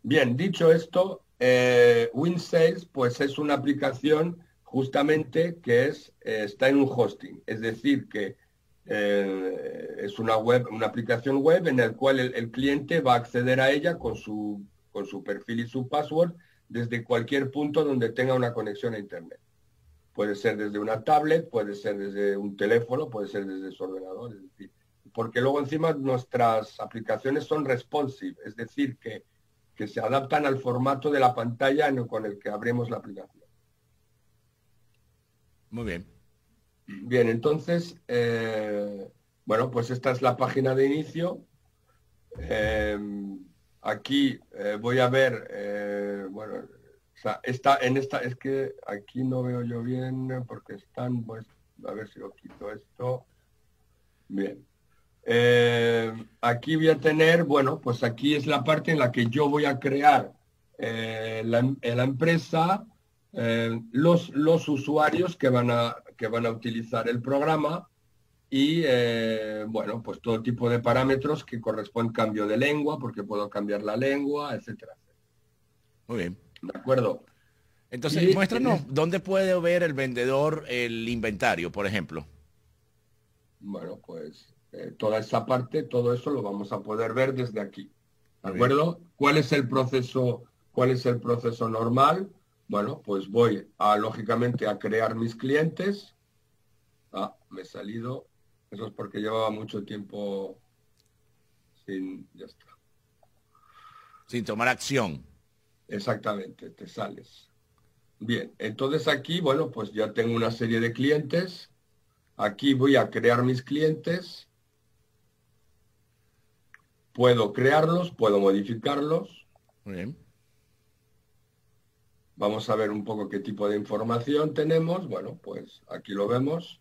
bien, dicho esto, eh, WinSales pues es una aplicación justamente que es, eh, está en un hosting. Es decir, que eh, es una web, una aplicación web en la cual el, cliente va a acceder a ella con su, con su perfil y su password desde cualquier punto donde tenga una conexión a Internet. Puede ser desde una tablet, puede ser desde un teléfono, puede ser desde su ordenador, porque luego encima nuestras aplicaciones son responsive, es decir, que, se adaptan al formato de la pantalla con el que abrimos la aplicación. Muy bien. Bien, entonces, eh, bueno, pues esta es la página de inicio. Eh, aquí eh, voy a ver, bueno, sea, está en esta, es que aquí no veo yo bien porque están, pues, a ver si lo quito esto. Bien. Eh, aquí voy a tener, bueno, pues aquí es la parte en la que yo voy a crear eh, la, la, empresa, eh, los, los usuarios que van, a, que van a utilizar el programa y, bueno, pues todo tipo de parámetros que corresponden cambio de lengua, porque puedo cambiar la lengua, etcétera. Muy bien. ¿De acuerdo? Entonces, muéstranos, ¿dónde puede ver el vendedor el inventario, por ejemplo? Bueno, pues eh, toda esa parte, todo eso lo vamos a poder ver desde aquí. ¿De acuerdo? ¿Cuál es el proceso? ¿Cuál es el proceso normal? Bueno, pues voy a, lógicamente, a crear mis clientes. Ah, me he salido. Eso es porque llevaba mucho tiempo sin... Ya está. Sin tomar acción. Exactamente, te sales. Bien, entonces aquí, bueno, pues ya tengo una serie de clientes. Aquí voy a crear mis clientes. Puedo crearlos, puedo modificarlos. Muy bien. Vamos a ver un poco qué tipo de información tenemos. Bueno, pues aquí lo vemos.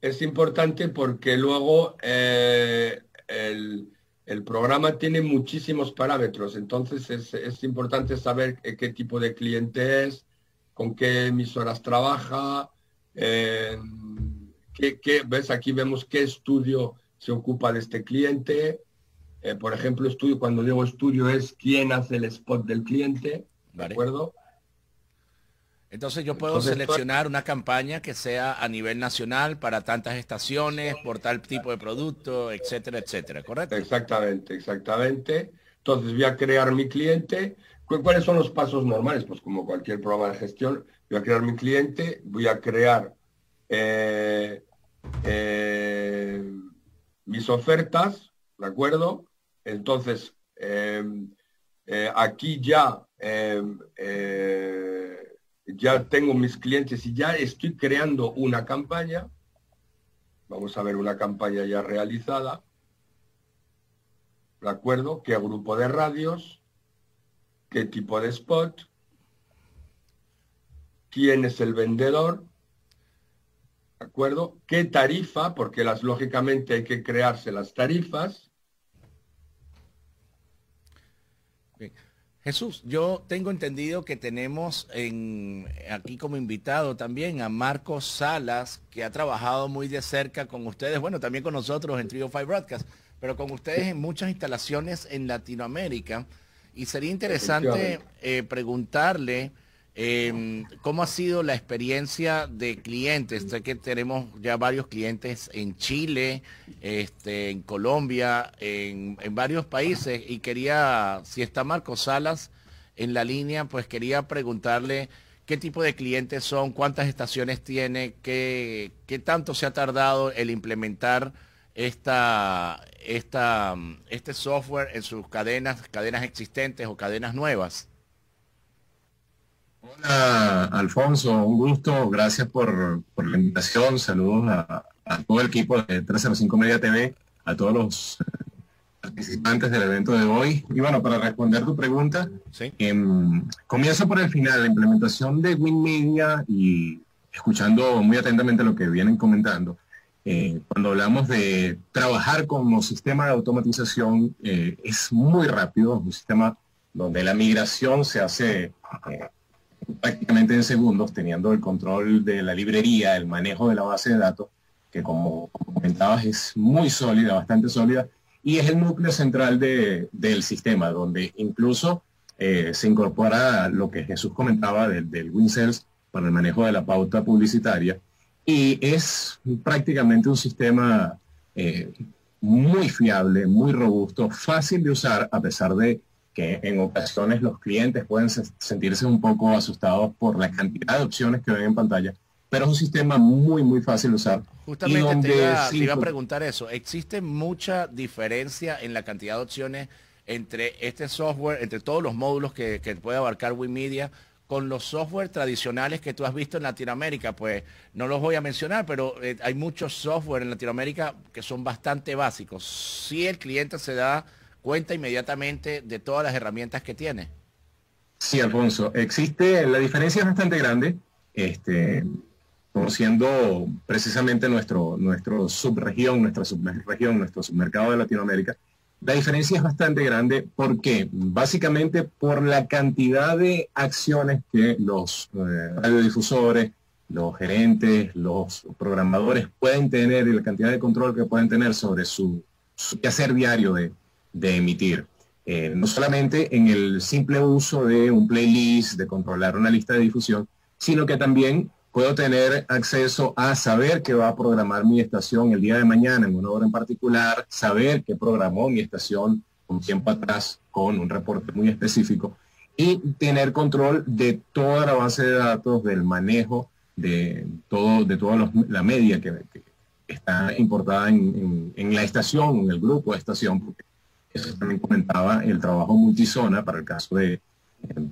Es importante porque luego eh, el, el programa tiene muchísimos parámetros, entonces es, importante saber qué tipo de cliente es, con qué emisoras trabaja, eh, qué, ves aquí vemos qué estudio se ocupa de este cliente. Eh, por ejemplo, estudio, cuando digo estudio es quién hace el spot del cliente, ¿de acuerdo? Entonces yo puedo seleccionar una campaña que sea a nivel nacional para tantas estaciones, por tal tipo de producto, etcétera, etcétera, ¿correcto? Exactamente, exactamente. Entonces voy a crear mi cliente. ¿Cuáles son los pasos normales? Pues como cualquier programa de gestión, voy a crear mi cliente, voy a crear eh, eh, mis ofertas, ¿de acuerdo? Entonces, eh, aquí ya ya tengo mis clientes y ya estoy creando una campaña. Vamos a ver una campaña ya realizada. ¿De acuerdo? ¿Qué grupo de radios? ¿Qué tipo de spot? ¿Quién es el vendedor? ¿De acuerdo? ¿Qué tarifa? Porque las lógicamente hay que crearse las tarifas. Jesús, yo tengo entendido que tenemos en, aquí como invitado también a Marcos Salas, que ha trabajado muy de cerca con ustedes, bueno, también con nosotros en Trio 5 Broadcast, pero con ustedes en muchas instalaciones en Latinoamérica. Y sería interesante eh, preguntarle Em, ¿Cómo ha sido la experiencia de clientes? Sé que tenemos ya varios clientes en Chile, este, en Colombia, en, varios países y quería, si está Marco Salas en la línea, pues quería preguntarle qué tipo de clientes son, cuántas estaciones tiene, qué, qué tanto se ha tardado el implementar esta, esta, este software en sus cadenas, cadenas existentes o cadenas nuevas. Hola, Alfonso, un gusto. Gracias por, la invitación. Saludos a, todo el equipo de 305 Media TV, a todos los participantes del evento de hoy. Y bueno, para responder tu pregunta, em, comienzo por el final, la implementación de WinMedia y escuchando muy atentamente lo que vienen comentando. Eh, cuando hablamos de trabajar como sistema de automatización, eh, es muy rápido, un sistema donde la migración se hace eh, prácticamente en segundos, teniendo el control de la librería, el manejo de la base de datos, que como comentabas es muy sólida, bastante sólida, y es el núcleo central del sistema, donde incluso se incorpora lo que Jesús comentaba del, del para el manejo de la pauta publicitaria, y es prácticamente un sistema eh, muy fiable, muy robusto, fácil de usar, a pesar de que en ocasiones los clientes pueden sentirse un poco asustados por la cantidad de opciones que ven en pantalla, pero es un sistema muy, muy fácil de usar. Justamente te, iba, a preguntar eso. ¿Existe mucha diferencia en la cantidad de opciones entre este software, entre todos los módulos que, que puede abarcar WinMedia con los software tradicionales que tú has visto en Latinoamérica, pues no los voy a mencionar, pero eh, hay muchos software en Latinoamérica que son bastante básicos. Si el cliente se da cuenta inmediatamente de todas las herramientas que tiene. Sí, Alfonso, existe, la diferencia es bastante grande, este, conociendo precisamente nuestro, nuestro subregión, nuestra subregión, nuestro submercado de Latinoamérica, la diferencia es bastante grande porque básicamente por la cantidad de acciones que los eh, radiodifusores, los gerentes, los programadores pueden tener y la cantidad de control que pueden tener sobre su, quehacer diario de, emitir. Eh, no solamente en el simple uso de un playlist, de controlar una lista de difusión, sino que también puedo tener acceso a saber que va a programar mi estación el día de mañana en una hora en particular, saber que programó mi estación un tiempo atrás con un reporte muy específico y tener control de toda la base de datos, del manejo de todo, de toda la media que, está importada en, la estación, en el grupo de estación, eso también comentaba el trabajo multizona para el caso de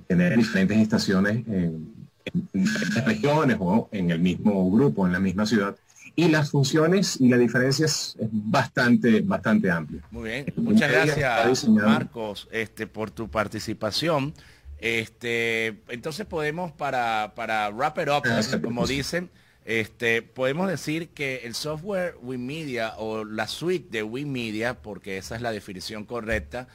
tener diferentes estaciones en en diferentes regiones o en el mismo grupo, en la misma ciudad. Y las funciones y la diferencia es, bastante, bastante amplia. Muy bien, muchas gracias Marcos este, por tu participación. Este, entonces podemos, para, para wrap it up, ah, como dicen, este, podemos decir que el software WinMedia o la suite de WinMedia, porque esa es la definición correcta,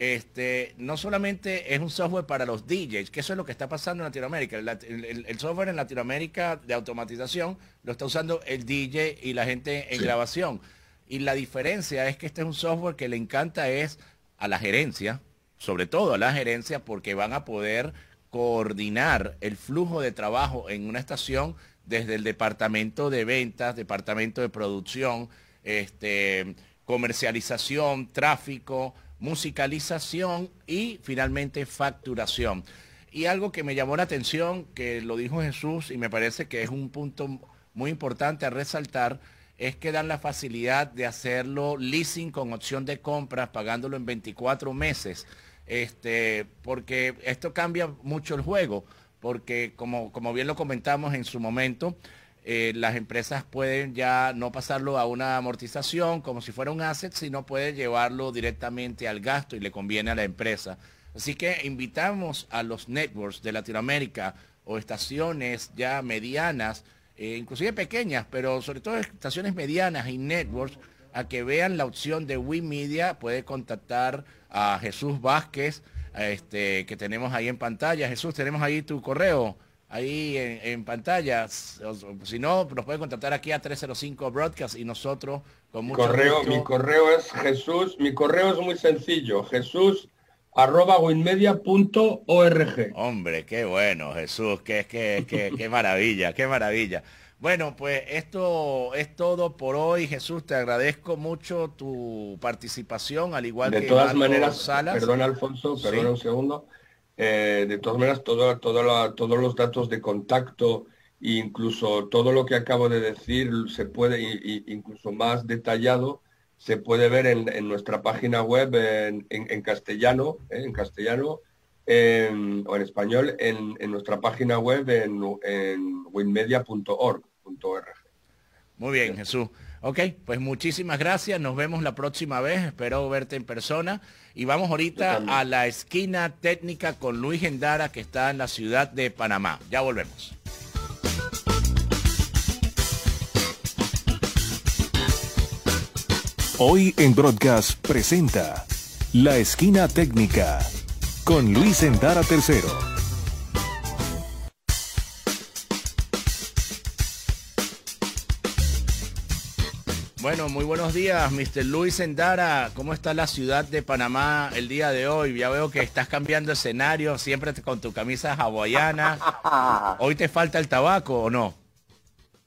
este, no solamente es un software para los DJs, que eso es lo que está pasando en Latinoamérica. El, software en Latinoamérica de automatización lo está usando el DJ y la gente en grabación. Y la diferencia es que este es un software que le encanta es a la gerencia, sobre todo a la gerencia, porque van a poder coordinar el flujo de trabajo en una estación desde el departamento de ventas, departamento de producción, este, comercialización, tráfico, musicalización y finalmente facturación. Y algo que me llamó la atención, que lo dijo Jesús y me parece que es un punto muy importante a resaltar, es que dan la facilidad de hacerlo leasing con opción de compra, pagándolo en 24 meses. Este, porque esto cambia mucho el juego, porque como, bien lo comentamos en su momento, eh, las empresas pueden ya no pasarlo a una amortización como si fuera un asset, sino puede llevarlo directamente al gasto y le conviene a la empresa. Así que invitamos a los networks de Latinoamérica o estaciones ya medianas, eh, inclusive pequeñas, pero sobre todo estaciones medianas y networks, a que vean la opción de WeMedia. Puede contactar a Jesús Vázquez, este, que tenemos ahí en pantalla. Jesús, tenemos ahí tu correo ahí en, pantalla. Si no, nos puede contactar aquí a 305 Broadcast y nosotros con mucho correo, Mi correo es Jesús, mi correo es muy sencillo, Jesús arroba winmedia.org. Hombre, qué bueno, Jesús, qué, qué, qué, qué maravilla, qué maravilla. Bueno, pues esto es todo por hoy. Jesús, te agradezco mucho tu participación, al igual de que todas maneras, Salas. Perdón, Alfonso, perdón un segundo. Eh, de todas maneras, todo, todos los datos de contacto incluso todo lo que acabo de decir se puede, incluso más detallado, se puede ver en, nuestra página web en, castellano, en castellano ¿eh? o en español, en, nuestra página web en, winmedia.org. Muy bien, Jesús. Ok, pues muchísimas gracias. Nos vemos la próxima vez. Espero verte en persona. Y vamos ahorita a la esquina técnica con Luis Gendara, que está en la ciudad de Panamá. Ya volvemos. Hoy en Broadcast presenta La Esquina Técnica con Luis Endara III. Bueno, muy buenos días, Mr. Luis Endara. ¿Cómo está la ciudad de Panamá el día de hoy? Ya veo que estás cambiando escenario, siempre con tu camisa hawaiana. ¿Hoy te falta el tabaco o no?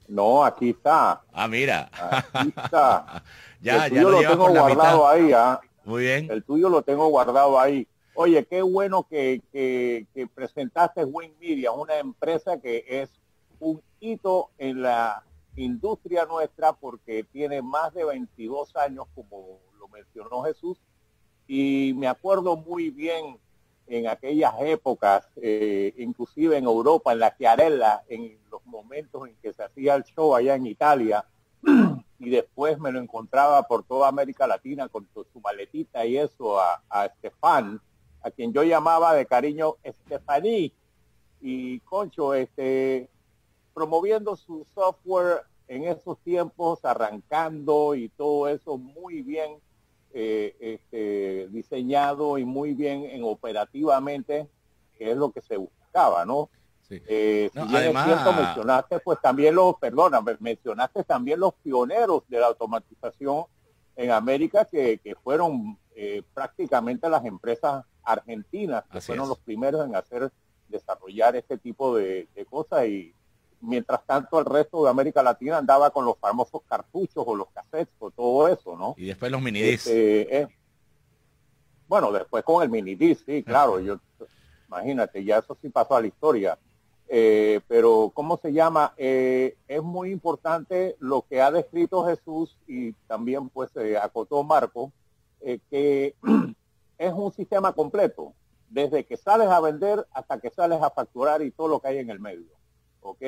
No, aquí está. Ah, mira. Aquí está. ya, el ya tuyo lo, lo, tengo guardado ahí, ¿ah? Muy bien. El tuyo lo tengo guardado ahí. Oye, qué bueno que, que, que presentaste Win Media, una empresa que es un hito en la industria nuestra porque tiene más de 22 años, como lo mencionó Jesús, y me acuerdo muy bien en aquellas épocas, eh, inclusive en Europa, en la Chiarella, en los momentos en que se hacía el show allá en Italia, y después me lo encontraba por toda América Latina con su, maletita y eso a, a Estefan, a quien yo llamaba de cariño Estefaní, y Concho, este, promoviendo su software en esos tiempos, arrancando y todo eso muy bien eh, este, diseñado y muy bien en operativamente, que es lo que se buscaba, ¿no? Sí. Eh, No, si además- cierto, mencionaste pues también los, perdona, me- mencionaste también los pioneros de la automatización en América que, que fueron eh, prácticamente las empresas argentinas que Así fueron es. los primeros en hacer desarrollar este tipo de, de cosas y mientras tanto el resto de América Latina andaba con los famosos cartuchos o los cassettes o todo eso, ¿no? Y después los minidiscs. Este, eh, bueno, después con el mini disc, sí, claro, yo imagínate, ya eso sí pasó a la historia. Eh, pero, ¿cómo se llama? Eh, es muy importante lo que ha descrito Jesús y también pues eh, acotó Marco, eh, que es un sistema completo, desde que sales a vender hasta que sales a facturar y todo lo que hay en el medio. ¿Ok?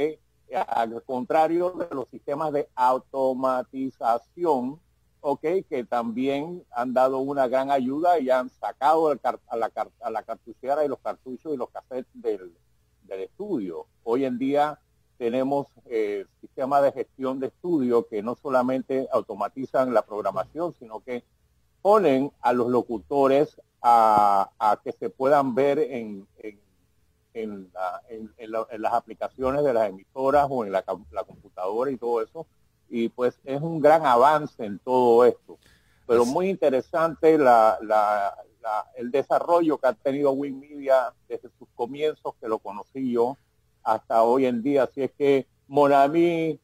Al contrario de los sistemas de automatización, ok, que también han dado una gran ayuda y han sacado el a, la a la cartuchera y los cartuchos y los cassettes del, del estudio. Hoy en día tenemos eh, sistemas de gestión de estudio que no solamente automatizan la programación, sino que ponen a los locutores a, a que se puedan ver en, en, en la- en- en la- en las aplicaciones de las emisoras o en la, com- la computadora y todo eso. Y pues es un gran avance en todo esto. Pero muy interesante la, el desarrollo que ha tenido WinMedia desde sus comienzos, que lo conocí yo, hasta hoy en día. Así es que Monami,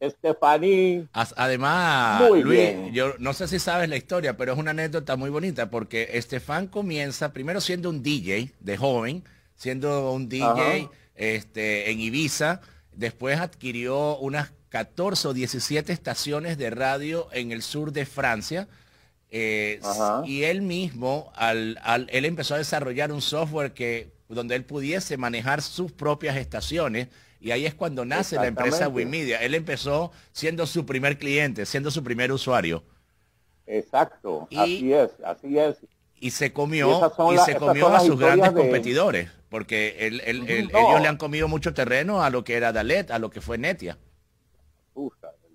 Estefaní, Además, Muy Luis, bien. yo no sé si sabes la historia, pero es una anécdota muy bonita porque Estefan comienza primero siendo un DJ de joven, siendo un DJ Ajá. este, en Ibiza, después adquirió unas 14 o 17 estaciones de radio en el sur de Francia. eh, y él mismo, al, al- él empezó a desarrollar un software que, donde él pudiese manejar sus propias estaciones. Y ahí es cuando nace la empresa. Wimedia. Él empezó siendo su primer cliente, siendo su primer usuario. exacto, Y- así es, así es. Y se comió, y la- se comió a sus grandes de- competidores. Porque él- él- él- No. ellos le han comido mucho terreno a lo que era Dalet, a lo que fue Netia.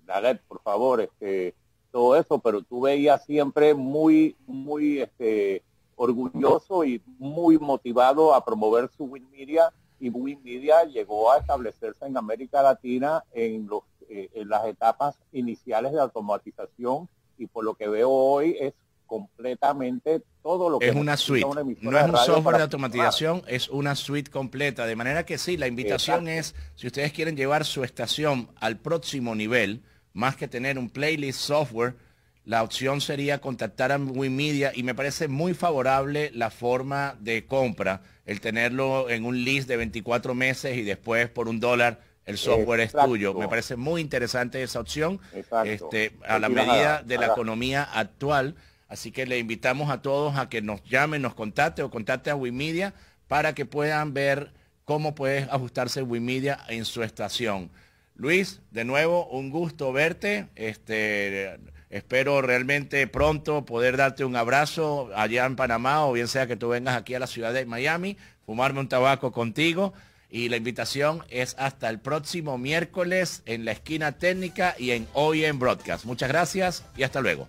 Dalet, por favor, este, todo eso, pero tú veías siempre muy, muy este, orgulloso y muy motivado a promover su WinMedia y WinMedia llegó a establecerse en América Latina en, los, eh, en las etapas iniciales de automatización y por lo que veo hoy es completamente todo lo que Es una suite, una no es un software de automatización, es una suite completa. De manera que sí, la invitación es, si ustedes quieren llevar su estación al próximo nivel, más que tener un playlist software, la opción sería contactar a WinMedia y me parece muy favorable la forma de compra, el tenerlo en un list de 24 meses y después por un dólar el software es tuyo. Me parece muy interesante esa opción este, a la Aquí vas medida de la economía actual. Así que le invitamos a todos a que nos llamen, nos contacten o contacten a Wimedia para que puedan ver cómo puede ajustarse Wimedia en su estación. Luis, de nuevo, un gusto verte. Este, espero realmente pronto poder darte un abrazo allá en Panamá o bien sea que tú vengas aquí a la ciudad de Miami, fumarme un tabaco contigo. Y la invitación es hasta el próximo miércoles en la esquina técnica y en Hoy en Broadcast. Muchas gracias y hasta luego.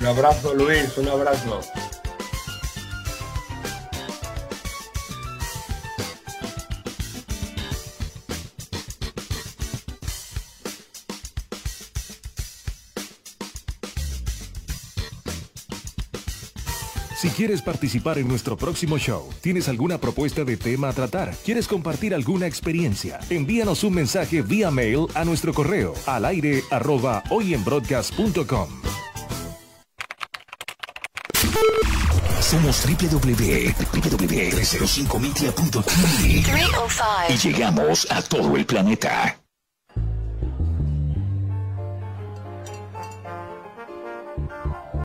Un abrazo Luis, un abrazo. Si quieres participar en nuestro próximo show, tienes alguna propuesta de tema a tratar, quieres compartir alguna experiencia, envíanos un mensaje vía mail a nuestro correo al aire arroba hoyenbroadcast.com. Somos www.305media.tv y llegamos a todo el planeta.